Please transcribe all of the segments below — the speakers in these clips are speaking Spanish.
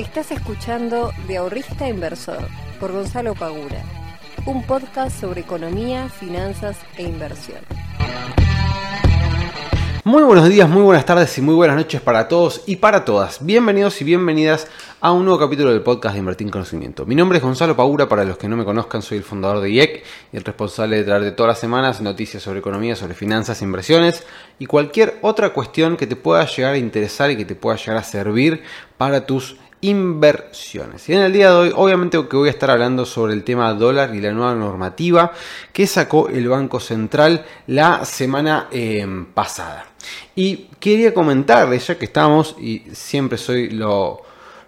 Estás escuchando De Ahorrista Inversor por Gonzalo Pagura, un podcast sobre economía, finanzas e inversión. Muy buenos días, muy buenas tardes y muy buenas noches para todos y para todas. Bienvenidos y bienvenidas a un nuevo capítulo del podcast de Invertir en Conocimiento. Mi nombre es Gonzalo Pagura, para los que no me conozcan soy el fundador de IEC y el responsable de traer de todas las semanas noticias sobre economía, sobre finanzas, inversiones y cualquier otra cuestión que te pueda llegar a interesar y que te pueda llegar a servir para tus inversiones. Y en el día de hoy, obviamente que voy a estar hablando sobre el tema dólar y la nueva normativa que sacó el Banco Central la semana eh, pasada. Y quería comentarles, ya que estamos, y siempre soy lo,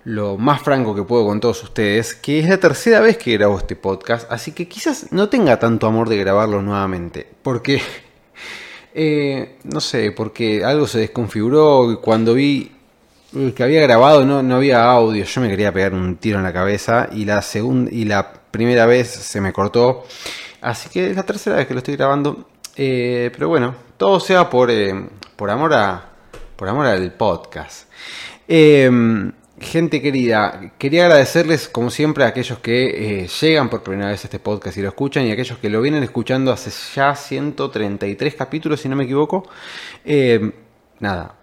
lo más franco que puedo con todos ustedes, que es la tercera vez que grabo este podcast, así que quizás no tenga tanto amor de grabarlo nuevamente, porque... Eh, no sé, porque algo se desconfiguró cuando vi que había grabado no, no había audio, yo me quería pegar un tiro en la cabeza y la segunda y la primera vez se me cortó, así que es la tercera vez que lo estoy grabando, eh, pero bueno, todo sea por, eh, por amor a por amor al podcast. Em, gente querida, quería agradecerles como siempre a aquellos que eh, llegan por primera vez a este podcast y lo escuchan y a aquellos que lo vienen escuchando hace ya 133 capítulos, si no me equivoco. Em, nada,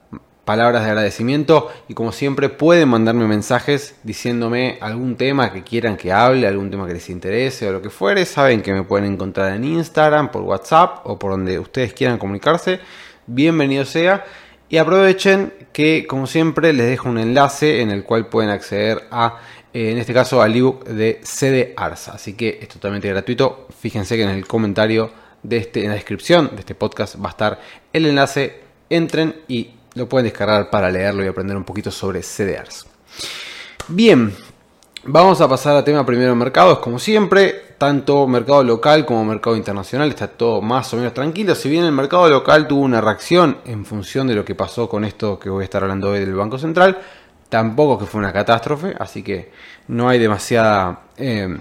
palabras de agradecimiento y como siempre pueden mandarme mensajes diciéndome algún tema que quieran que hable, algún tema que les interese o lo que fuere. Saben que me pueden encontrar en Instagram, por WhatsApp o por donde ustedes quieran comunicarse. Bienvenido sea. Y aprovechen que como siempre les dejo un enlace en el cual pueden acceder a, eh, en este caso, al ebook de CD Arsa. Así que es totalmente gratuito. Fíjense que en el comentario de este, en la descripción de este podcast va a estar el enlace. Entren y lo pueden descargar para leerlo y aprender un poquito sobre CDRs. Bien, vamos a pasar a tema primero mercados, como siempre, tanto mercado local como mercado internacional está todo más o menos tranquilo. Si bien el mercado local tuvo una reacción en función de lo que pasó con esto que voy a estar hablando hoy del Banco Central, tampoco que fue una catástrofe, así que no hay demasiada eh,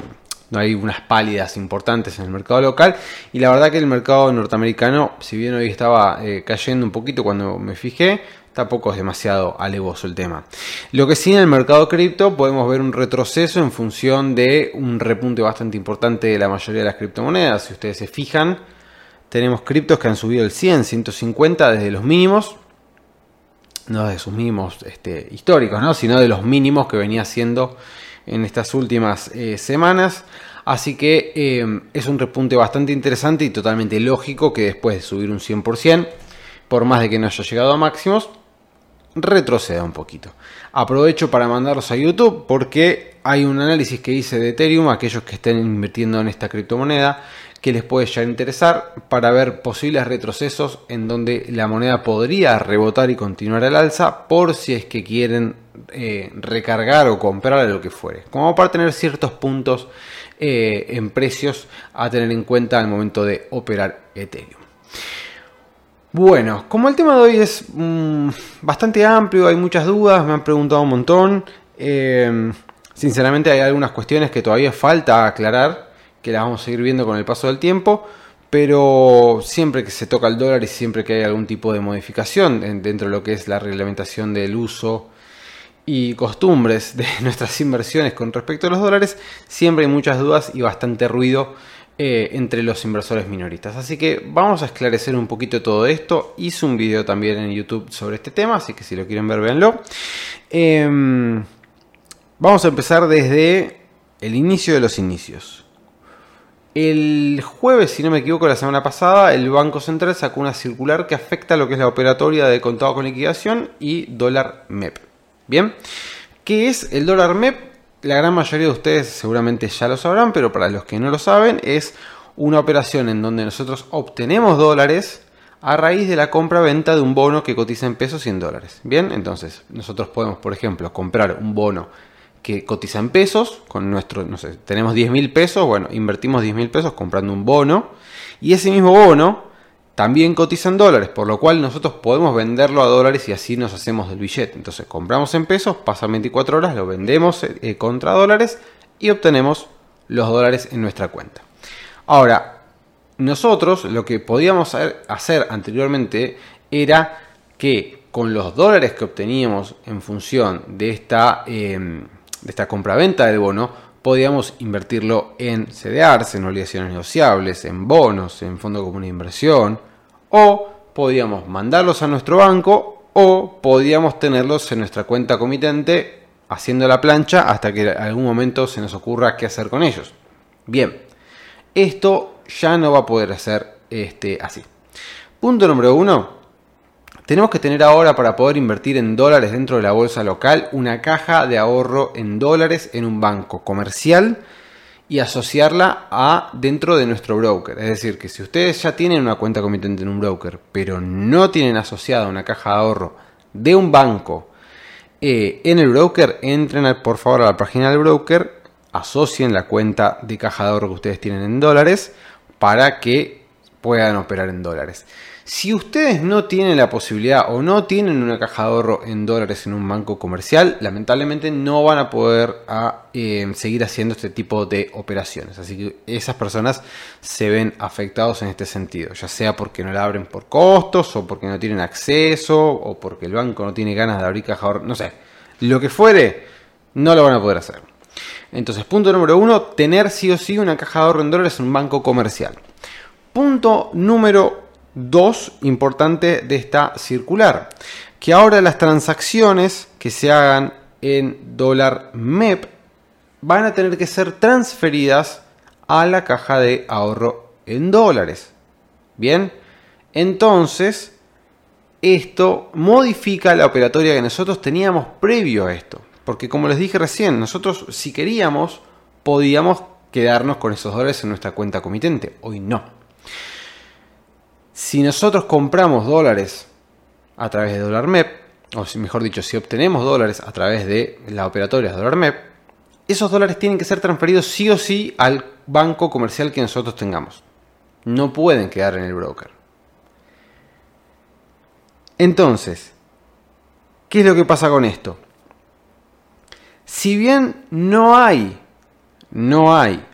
no hay unas pálidas importantes en el mercado local y la verdad que el mercado norteamericano, si bien hoy estaba eh, cayendo un poquito cuando me fijé, tampoco es demasiado alevoso el tema. Lo que sí en el mercado cripto podemos ver un retroceso en función de un repunte bastante importante de la mayoría de las criptomonedas. Si ustedes se fijan, tenemos criptos que han subido el 100, 150 desde los mínimos, no de sus mínimos este, históricos, ¿no? sino de los mínimos que venía siendo en estas últimas eh, semanas. Así que eh, es un repunte bastante interesante y totalmente lógico que después de subir un 100%, por más de que no haya llegado a máximos, retroceda un poquito. Aprovecho para mandarlos a YouTube porque hay un análisis que hice de Ethereum, aquellos que estén invirtiendo en esta criptomoneda, que les puede ya interesar para ver posibles retrocesos en donde la moneda podría rebotar y continuar al alza por si es que quieren eh, recargar o comprar lo que fuere. Como para tener ciertos puntos eh, en precios a tener en cuenta al momento de operar Ethereum. Bueno, como el tema de hoy es mm, bastante amplio, hay muchas dudas, me han preguntado un montón. Eh, sinceramente hay algunas cuestiones que todavía falta aclarar que las vamos a seguir viendo con el paso del tiempo, pero siempre que se toca el dólar y siempre que hay algún tipo de modificación dentro de lo que es la reglamentación del uso y costumbres de nuestras inversiones con respecto a los dólares, siempre hay muchas dudas y bastante ruido eh, entre los inversores minoristas. Así que vamos a esclarecer un poquito todo esto. Hice un video también en YouTube sobre este tema, así que si lo quieren ver, véanlo. Em, vamos a empezar desde el inicio de los inicios. El jueves, si no me equivoco, la semana pasada, el Banco Central sacó una circular que afecta a lo que es la operatoria de contado con liquidación y dólar MEP. Bien, ¿qué es el dólar MEP? La gran mayoría de ustedes seguramente ya lo sabrán, pero para los que no lo saben, es una operación en donde nosotros obtenemos dólares a raíz de la compra-venta de un bono que cotiza en pesos y en dólares. Bien, entonces nosotros podemos, por ejemplo, comprar un bono que cotiza en pesos, con nuestro, no sé, tenemos 10 mil pesos, bueno, invertimos 10 mil pesos comprando un bono, y ese mismo bono también cotiza en dólares, por lo cual nosotros podemos venderlo a dólares y así nos hacemos del billete. Entonces compramos en pesos, pasan 24 horas, lo vendemos eh, contra dólares y obtenemos los dólares en nuestra cuenta. Ahora, nosotros lo que podíamos hacer anteriormente era que con los dólares que obteníamos en función de esta... Em, de esta compra-venta del bono, podíamos invertirlo en CDRs, en obligaciones negociables, en bonos, en fondo común de inversión, o podíamos mandarlos a nuestro banco o podíamos tenerlos en nuestra cuenta comitente haciendo la plancha hasta que en algún momento se nos ocurra qué hacer con ellos. Bien, esto ya no va a poder hacer este, así. Punto número uno. Tenemos que tener ahora para poder invertir en dólares dentro de la bolsa local una caja de ahorro en dólares en un banco comercial y asociarla a dentro de nuestro broker. Es decir, que si ustedes ya tienen una cuenta comitente en un broker, pero no tienen asociada una caja de ahorro de un banco eh, en el broker, entren por favor a la página del broker, asocien la cuenta de caja de ahorro que ustedes tienen en dólares para que puedan operar en dólares. Si ustedes no tienen la posibilidad o no tienen una caja de ahorro en dólares en un banco comercial, lamentablemente no van a poder eh, seguir haciendo este tipo de operaciones. Así que esas personas se ven afectados en este sentido, ya sea porque no la abren por costos o porque no tienen acceso o porque el banco no tiene ganas de abrir caja de ahorro, no sé, lo que fuere, no lo van a poder hacer. Entonces, punto número uno, tener sí o sí una caja de ahorro en dólares en un banco comercial. Punto número 2 importante de esta circular, que ahora las transacciones que se hagan en dólar MEP van a tener que ser transferidas a la caja de ahorro en dólares. Bien, entonces esto modifica la operatoria que nosotros teníamos previo a esto. Porque como les dije recién, nosotros si queríamos podíamos quedarnos con esos dólares en nuestra cuenta comitente. Hoy no. Si nosotros compramos dólares a través de dólar MEP, o mejor dicho, si obtenemos dólares a través de la operatoria de dólar MEP, esos dólares tienen que ser transferidos sí o sí al banco comercial que nosotros tengamos. No pueden quedar en el broker. Entonces, ¿qué es lo que pasa con esto? Si bien no hay, no hay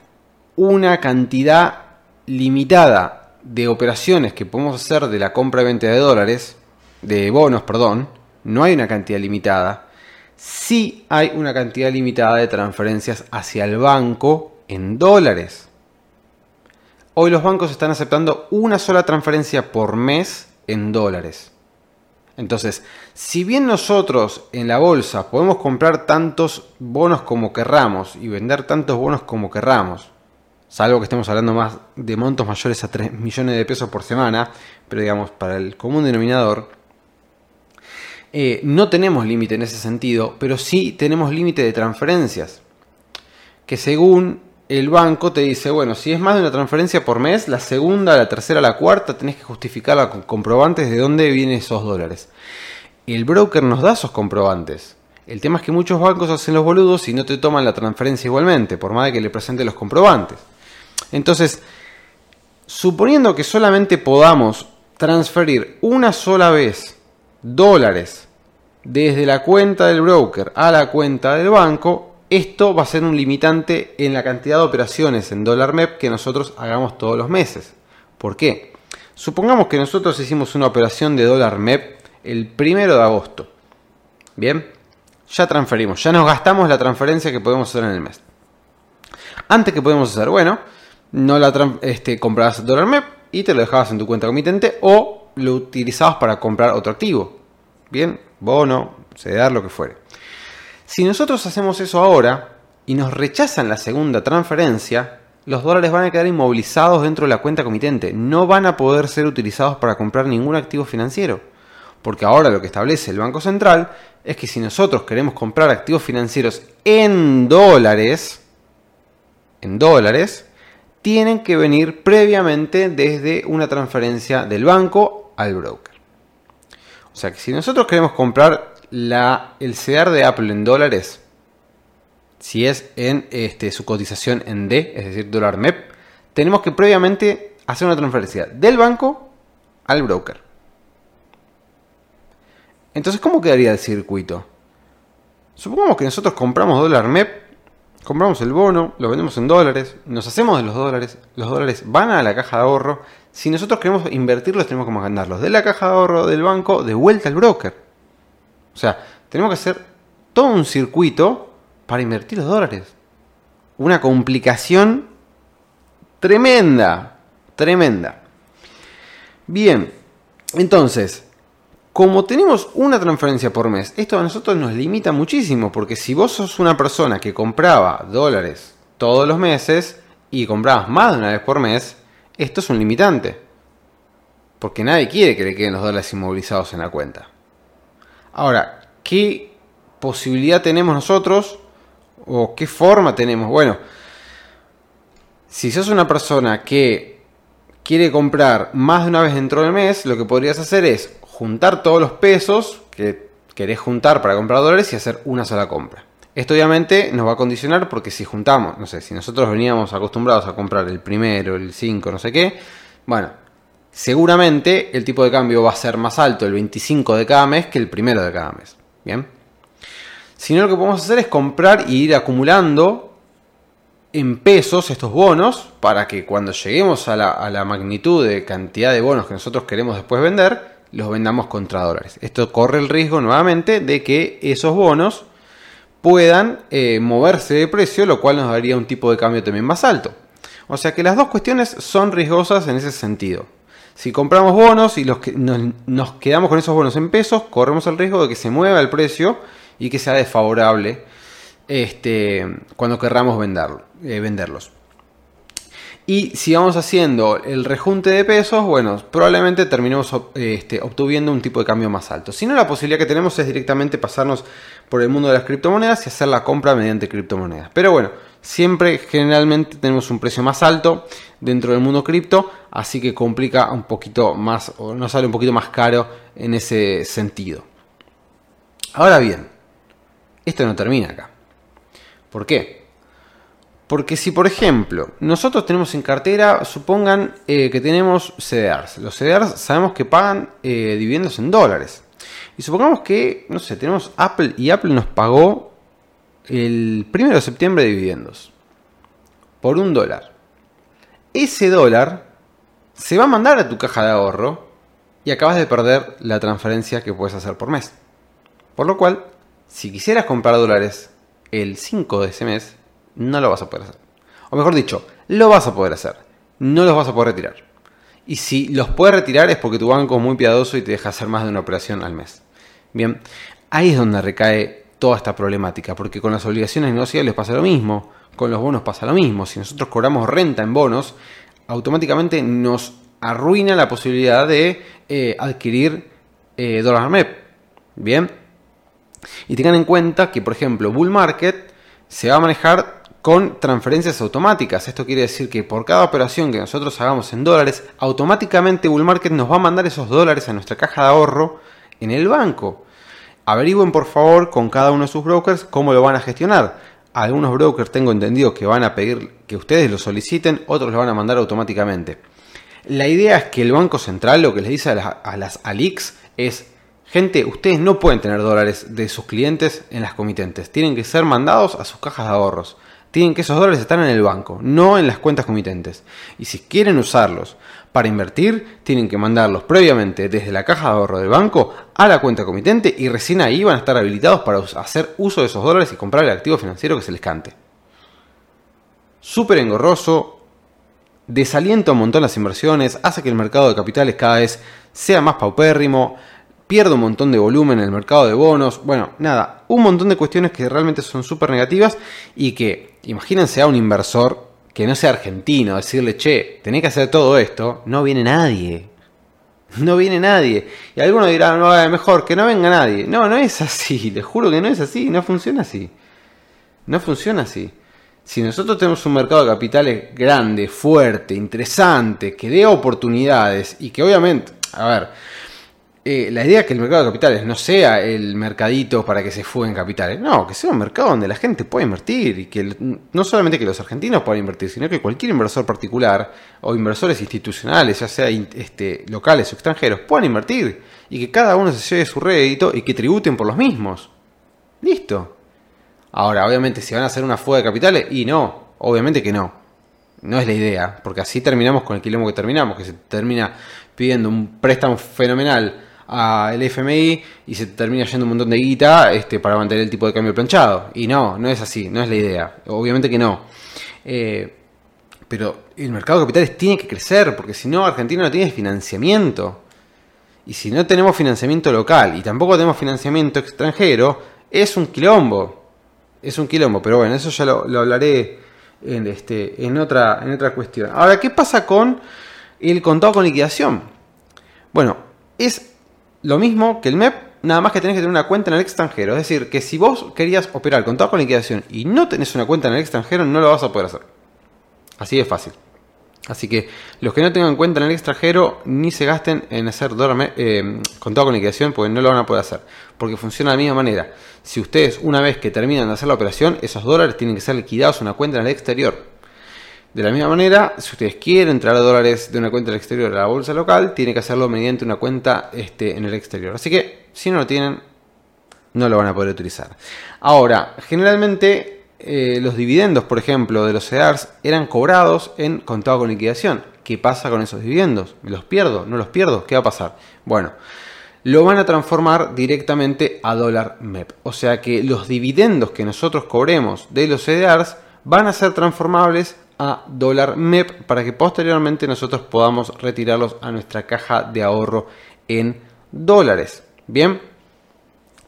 una cantidad limitada de operaciones que podemos hacer de la compra y venta de dólares, de bonos, perdón, no hay una cantidad limitada. Sí hay una cantidad limitada de transferencias hacia el banco en dólares. Hoy los bancos están aceptando una sola transferencia por mes en dólares. Entonces, si bien nosotros en la bolsa podemos comprar tantos bonos como querramos y vender tantos bonos como querramos, salvo que estemos hablando más de montos mayores a 3 millones de pesos por semana, pero digamos, para el común denominador, eh, no tenemos límite en ese sentido, pero sí tenemos límite de transferencias, que según el banco te dice, bueno, si es más de una transferencia por mes, la segunda, la tercera, la cuarta, tenés que justificarla con comprobantes de dónde vienen esos dólares. El broker nos da esos comprobantes. El tema es que muchos bancos hacen los boludos y no te toman la transferencia igualmente, por más de que le presente los comprobantes. Entonces, suponiendo que solamente podamos transferir una sola vez dólares desde la cuenta del broker a la cuenta del banco, esto va a ser un limitante en la cantidad de operaciones en dólar MEP que nosotros hagamos todos los meses. ¿Por qué? Supongamos que nosotros hicimos una operación de dólar MEP el primero de agosto. Bien, ya transferimos, ya nos gastamos la transferencia que podemos hacer en el mes. Antes que podemos hacer, bueno, no la este, comprabas dólar MEP y te lo dejabas en tu cuenta comitente o lo utilizabas para comprar otro activo. Bien, bono, CDR, lo que fuere. Si nosotros hacemos eso ahora y nos rechazan la segunda transferencia, los dólares van a quedar inmovilizados dentro de la cuenta comitente. No van a poder ser utilizados para comprar ningún activo financiero. Porque ahora lo que establece el Banco Central es que si nosotros queremos comprar activos financieros en dólares, en dólares, tienen que venir previamente desde una transferencia del banco al broker. O sea que si nosotros queremos comprar la, el CEDAR de Apple en dólares, si es en este, su cotización en D, es decir, dólar MEP, tenemos que previamente hacer una transferencia del banco al broker. Entonces, ¿cómo quedaría el circuito? Supongamos que nosotros compramos dólar MEP compramos el bono, lo vendemos en dólares, nos hacemos de los dólares, los dólares van a la caja de ahorro. Si nosotros queremos invertirlos, tenemos que mandarlos de la caja de ahorro del banco de vuelta al broker. O sea, tenemos que hacer todo un circuito para invertir los dólares. Una complicación tremenda, tremenda. Bien, entonces, como tenemos una transferencia por mes, esto a nosotros nos limita muchísimo, porque si vos sos una persona que compraba dólares todos los meses y comprabas más de una vez por mes, esto es un limitante. Porque nadie quiere que le queden los dólares inmovilizados en la cuenta. Ahora, ¿qué posibilidad tenemos nosotros? ¿O qué forma tenemos? Bueno, si sos una persona que quiere comprar más de una vez dentro del mes, lo que podrías hacer es juntar todos los pesos que querés juntar para comprar dólares y hacer una sola compra. Esto obviamente nos va a condicionar porque si juntamos, no sé, si nosotros veníamos acostumbrados a comprar el primero, el 5, no sé qué, bueno, seguramente el tipo de cambio va a ser más alto el 25 de cada mes que el primero de cada mes. Bien. Si no, lo que podemos hacer es comprar y ir acumulando en pesos estos bonos para que cuando lleguemos a la, a la magnitud de cantidad de bonos que nosotros queremos después vender, los vendamos contra dólares. Esto corre el riesgo nuevamente de que esos bonos puedan eh, moverse de precio, lo cual nos daría un tipo de cambio también más alto. O sea que las dos cuestiones son riesgosas en ese sentido. Si compramos bonos y los nos, quedamos con esos bonos en pesos, corremos el riesgo de que se mueva el precio y que sea desfavorable este, cuando querramos eh, venderlos. Y si vamos haciendo el rejunte de pesos, bueno, probablemente terminemos este, obtuviendo un tipo de cambio más alto. Si no, la posibilidad que tenemos es directamente pasarnos por el mundo de las criptomonedas y hacer la compra mediante criptomonedas. Pero bueno, siempre generalmente tenemos un precio más alto dentro del mundo cripto, así que complica un poquito más o nos sale un poquito más caro en ese sentido. Ahora bien, esto no termina acá. ¿Por qué? Porque si, por ejemplo, nosotros tenemos en cartera, supongan eh, que tenemos CDRs. Los CDRs sabemos que pagan eh, dividendos en dólares. Y supongamos que, no sé, tenemos Apple y Apple nos pagó el 1 de septiembre de dividendos. Por un dólar. Ese dólar se va a mandar a tu caja de ahorro y acabas de perder la transferencia que puedes hacer por mes. Por lo cual, si quisieras comprar dólares el 5 de ese mes, no lo vas a poder hacer. O mejor dicho, lo vas a poder hacer, no los vas a poder retirar. Y si los puedes retirar es porque tu banco es muy piadoso y te deja hacer más de una operación al mes. Bien, ahí es donde recae toda esta problemática, porque con las obligaciones negociables pasa lo mismo, con los bonos pasa lo mismo. Si nosotros cobramos renta en bonos, automáticamente nos arruina la posibilidad de eh, adquirir eh, dólar MEP. Bien, y tengan en cuenta que, por ejemplo, Bull Market se va a manejar con transferencias automáticas. Esto quiere decir que por cada operación que nosotros hagamos en dólares, automáticamente Bull Market nos va a mandar esos dólares a nuestra caja de ahorro en el banco. Averigüen por favor con cada uno de sus brokers cómo lo van a gestionar. Algunos brokers tengo entendido que van a pedir que ustedes lo soliciten, otros lo van a mandar automáticamente. La idea es que el Banco Central lo que les dice a las, a es, gente, ustedes no pueden tener dólares de sus clientes en las comitentes, tienen que ser mandados a sus cajas de ahorros tienen que esos dólares estar en el banco, no en las cuentas comitentes. Y si quieren usarlos para invertir, tienen que mandarlos previamente desde la caja de ahorro del banco a la cuenta comitente y recién ahí van a estar habilitados para hacer uso de esos dólares y comprar el activo financiero que se les cante. Súper engorroso, desalienta un montón las inversiones, hace que el mercado de capitales cada vez sea más paupérrimo, pierde un montón de volumen en el mercado de bonos, bueno, nada, un montón de cuestiones que realmente son súper negativas y que, imagínense a un inversor que no sea argentino, decirle, che, tenés que hacer todo esto, no viene nadie. No viene nadie. Y algunos dirán, no, mejor que no venga nadie. No, no es así, les juro que no es así, no funciona así. No funciona así. Si nosotros tenemos un mercado de capitales grande, fuerte, interesante, que dé oportunidades y que obviamente, a ver, eh, la idea es que el mercado de capitales no sea el mercadito para que se fuguen capitales, no, que sea un mercado donde la gente pueda invertir y que no solamente que los argentinos puedan invertir, sino que cualquier inversor particular o inversores institucionales, ya sea este, locales o extranjeros, puedan invertir y que cada uno se lleve su rédito y que tributen por los mismos. Listo. Ahora, obviamente, si van a hacer una fuga de capitales, y no, obviamente que no. No es la idea, porque así terminamos con el quilombo que terminamos, que se termina pidiendo un préstamo fenomenal al FMI y se termina yendo un montón de guita este, para mantener el tipo de cambio planchado. Y no, no es así, no es la idea. Obviamente que no. Eh, pero el mercado de capitales tiene que crecer, porque si no, Argentina no tiene financiamiento. Y si no tenemos financiamiento local y tampoco tenemos financiamiento extranjero, es un quilombo. Es un quilombo, pero bueno, eso ya lo, hablaré en, este, en, otra, en otra cuestión. Ahora, ¿qué pasa con el contado con liquidación? Bueno, es lo mismo que el MEP, nada más que tenés que tener una cuenta en el extranjero. Es decir, que si vos querías operar contado con liquidación y no tenés una cuenta en el extranjero, no lo vas a poder hacer. Así de fácil. Así que los que no tengan cuenta en el extranjero ni se gasten en hacer dólar, eh, contado con liquidación porque no lo van a poder hacer. Porque funciona de la misma manera. Si ustedes una vez que terminan de hacer la operación, esos dólares tienen que ser liquidados a una cuenta en el exterior. De la misma manera, si ustedes quieren traer dólares de una cuenta en el exterior a la bolsa local, tienen que hacerlo mediante una cuenta este, en el exterior. Así que si no lo tienen, no lo van a poder utilizar. Ahora, generalmente eh, los dividendos, por ejemplo, de los CEDARS eran cobrados en contado con liquidación. ¿Qué pasa con esos dividendos? ¿Me los pierdo? ¿No los pierdo? ¿Qué va a pasar? Bueno, lo van a transformar directamente a dólar MEP. O sea que los dividendos que nosotros cobremos de los CDRs van a ser transformables a dólar MEP para que posteriormente nosotros podamos retirarlos a nuestra caja de ahorro en dólares. Bien,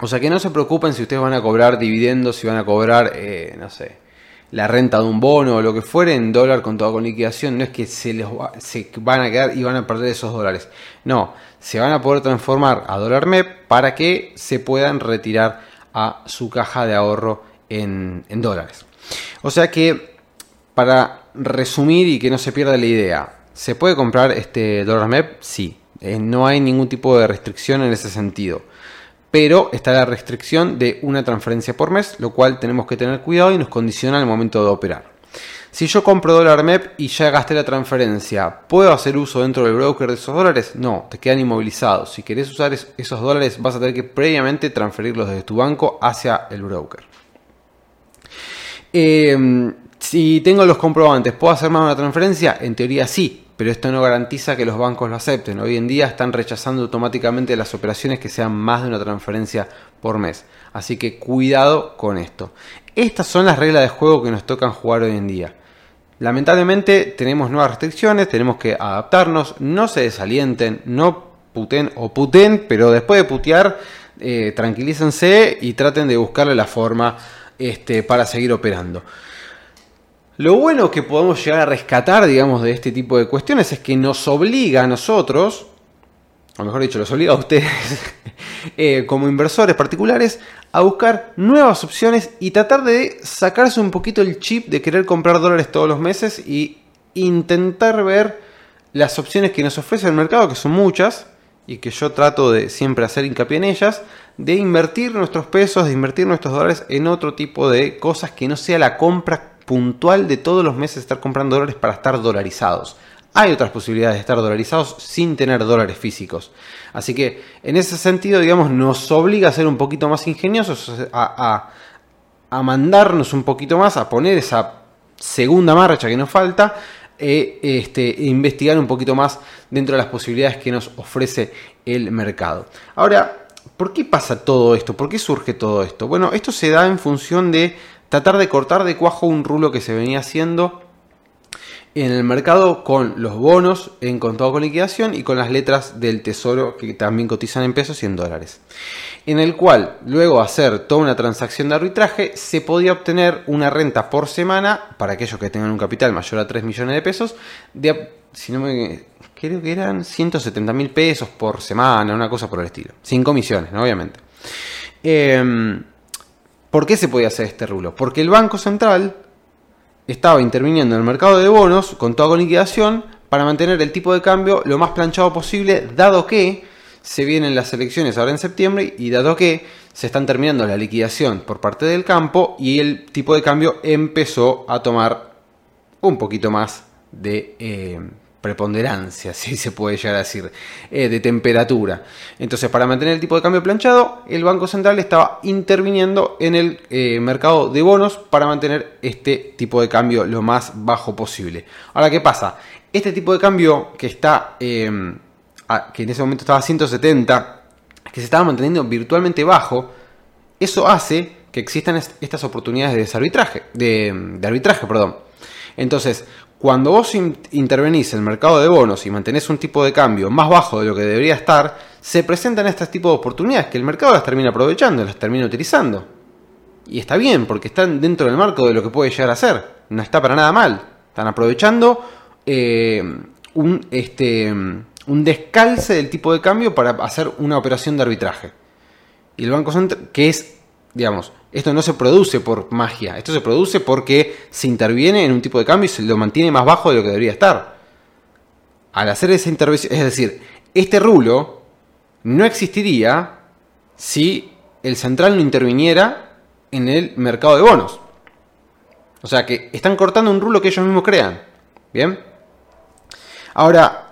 o sea que no se preocupen si ustedes van a cobrar dividendos, si van a cobrar, eh, no sé, la renta de un bono o lo que fuere en dólar con toda con liquidación. No es que se les se van a quedar y van a perder esos dólares. No, se van a poder transformar a dólar MEP para que se puedan retirar a su caja de ahorro en, dólares. O sea que, para resumir y que no se pierda la idea, ¿se puede comprar este dólar MEP? Sí. Eh, no hay ningún tipo de restricción en ese sentido pero está la restricción de una transferencia por mes, lo cual tenemos que tener cuidado y nos condiciona el momento de operar. Si yo compro dólar MEP y ya gasté la transferencia, ¿puedo hacer uso dentro del broker de esos dólares? No, te quedan inmovilizados. Si querés usar esos dólares, vas a tener que previamente transferirlos desde tu banco hacia el broker. Em, si tengo los comprobantes, ¿puedo hacer más una transferencia? En teoría sí, pero esto no garantiza que los bancos lo acepten. Hoy en día están rechazando automáticamente las operaciones que sean más de una transferencia por mes. Así que cuidado con esto. Estas son las reglas de juego que nos tocan jugar hoy en día. Lamentablemente tenemos nuevas restricciones, tenemos que adaptarnos, no se desalienten, no puten o puten, pero después de putear, eh, tranquilícense y traten de buscarle la forma este, para seguir operando. Lo bueno que podemos llegar a rescatar, digamos, de este tipo de cuestiones es que nos obliga a nosotros, o mejor dicho, los obliga a ustedes, eh, como inversores particulares, a buscar nuevas opciones y tratar de sacarse un poquito el chip de querer comprar dólares todos los meses y intentar ver las opciones que nos ofrece el mercado, que son muchas, y que yo trato de siempre hacer hincapié en ellas, de invertir nuestros pesos, de invertir nuestros dólares en otro tipo de cosas que no sea la compra puntual de todos los meses estar comprando dólares para estar dolarizados. Hay otras posibilidades de estar dolarizados sin tener dólares físicos. Así que en ese sentido, digamos, nos obliga a ser un poquito más ingeniosos, a, mandarnos un poquito más, a poner esa segunda marcha que nos falta e, este, e investigar un poquito más dentro de las posibilidades que nos ofrece el mercado. Ahora, ¿por qué pasa todo esto? ¿Por qué surge todo esto? Bueno, esto se da en función de tratar de cortar de cuajo un rulo que se venía haciendo en el mercado con los bonos en contado con liquidación y con las letras del tesoro que también cotizan en pesos y en dólares. En el cual, luego hacer toda una transacción de arbitraje, se podía obtener una renta por semana para aquellos que tengan un capital mayor a 3 millones de pesos, de, si no me, creo que eran 170 mil pesos por semana, una cosa por el estilo. Sin comisiones, obviamente. Eh, ¿Por qué se podía hacer este rulo? Porque el Banco Central estaba interviniendo en el mercado de bonos con toda liquidación para mantener el tipo de cambio lo más planchado posible, dado que se vienen las elecciones ahora en septiembre y dado que se están terminando la liquidación por parte del campo y el tipo de cambio empezó a tomar un poquito más de eh, preponderancia, si se puede llegar a decir, eh, de temperatura. Entonces, para mantener el tipo de cambio planchado, el Banco Central estaba interviniendo en el eh, mercado de bonos para mantener este tipo de cambio lo más bajo posible. Ahora, ¿qué pasa? Este tipo de cambio que está, em, que en ese momento estaba a 170, que se estaba manteniendo virtualmente bajo, eso hace que existan estas oportunidades de desarbitraje, de, arbitraje, perdón. Entonces, cuando vos intervenís en el mercado de bonos y mantenés un tipo de cambio más bajo de lo que debería estar, se presentan estos tipos de oportunidades que el mercado las termina aprovechando, las termina utilizando. Y está bien, porque están dentro del marco de lo que puede llegar a ser. No está para nada mal. Están aprovechando eh, un, este, un descalce del tipo de cambio para hacer una operación de arbitraje. Y el Banco Central, que es, digamos, esto no se produce por magia, esto se produce porque se interviene en un tipo de cambio y se lo mantiene más bajo de lo que debería estar. Al hacer esa intervención, es decir, este rulo no existiría si el central no interviniera en el mercado de bonos. O sea que están cortando un rulo que ellos mismos crean. Bien. Ahora,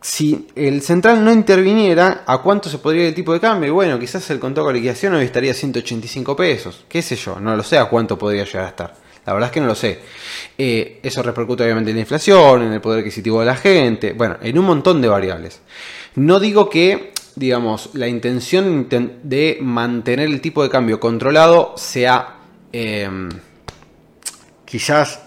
si el central no interviniera, ¿a cuánto se podría ir el tipo de cambio? bueno, quizás el contado de liquidación hoy estaría 185 pesos. ¿Qué sé yo? No lo sé a cuánto podría llegar a estar. La verdad es que no lo sé. Eh, eso repercute obviamente en la inflación, en el poder adquisitivo de la gente, bueno, en un montón de variables. No digo que, digamos, la intención de mantener el tipo de cambio controlado sea em, quizás,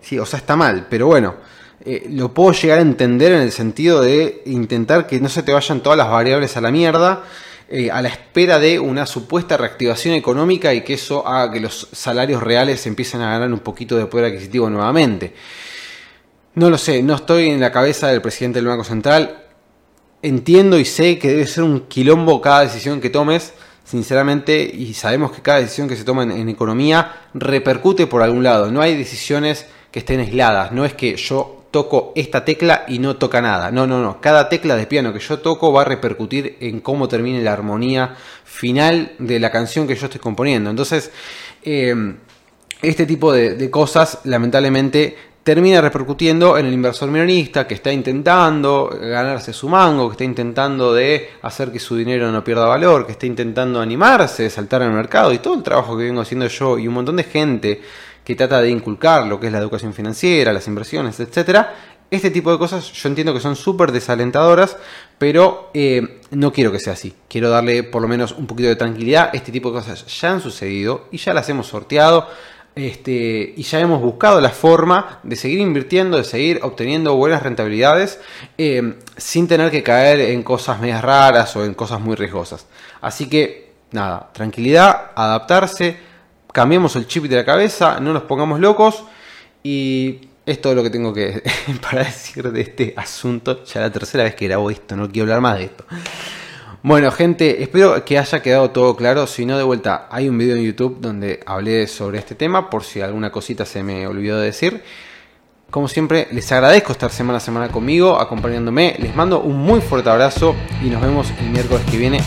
sí, o sea, está mal, pero bueno eh, lo puedo llegar a entender en el sentido de intentar que no se te vayan todas las variables a la mierda. Eh, a la espera de una supuesta reactivación económica y que eso haga que los salarios reales empiecen a ganar un poquito de poder adquisitivo nuevamente. No lo sé, no estoy en la cabeza del presidente del Banco Central. Entiendo y sé que debe ser un quilombo cada decisión que tomes, sinceramente, y sabemos que cada decisión que se toma en economía repercute por algún lado. No hay decisiones que estén aisladas, no es que yo toco esta tecla y no toca nada. No, no, no. Cada tecla de piano que yo toco va a repercutir en cómo termine la armonía final de la canción que yo estoy componiendo. Entonces, em, este tipo de, cosas, lamentablemente, termina repercutiendo en el inversor minorista que está intentando ganarse su mango, que está intentando de hacer que su dinero no pierda valor, que está intentando animarse, saltar al mercado y todo el trabajo que vengo haciendo yo y un montón de gente que trata de inculcar lo que es la educación financiera, las inversiones, etcétera. Este tipo de cosas yo entiendo que son súper desalentadoras, pero eh, no quiero que sea así. Quiero darle por lo menos un poquito de tranquilidad. Este tipo de cosas ya han sucedido y ya las hemos sorteado. Este, y ya hemos buscado la forma de seguir invirtiendo, de seguir obteniendo buenas rentabilidades eh, sin tener que caer en cosas medias raras o en cosas muy riesgosas. Así que, nada, tranquilidad, adaptarse, cambiemos el chip de la cabeza, no nos pongamos locos y es todo lo que tengo que para decir de este asunto. Ya la tercera vez que grabo esto, no quiero hablar más de esto. Bueno, gente, espero que haya quedado todo claro. Si no, de vuelta, hay un video en YouTube donde hablé sobre este tema, por si alguna cosita se me olvidó de decir. Como siempre, les agradezco estar semana a semana conmigo, acompañándome. Les mando un muy fuerte abrazo y nos vemos el miércoles que viene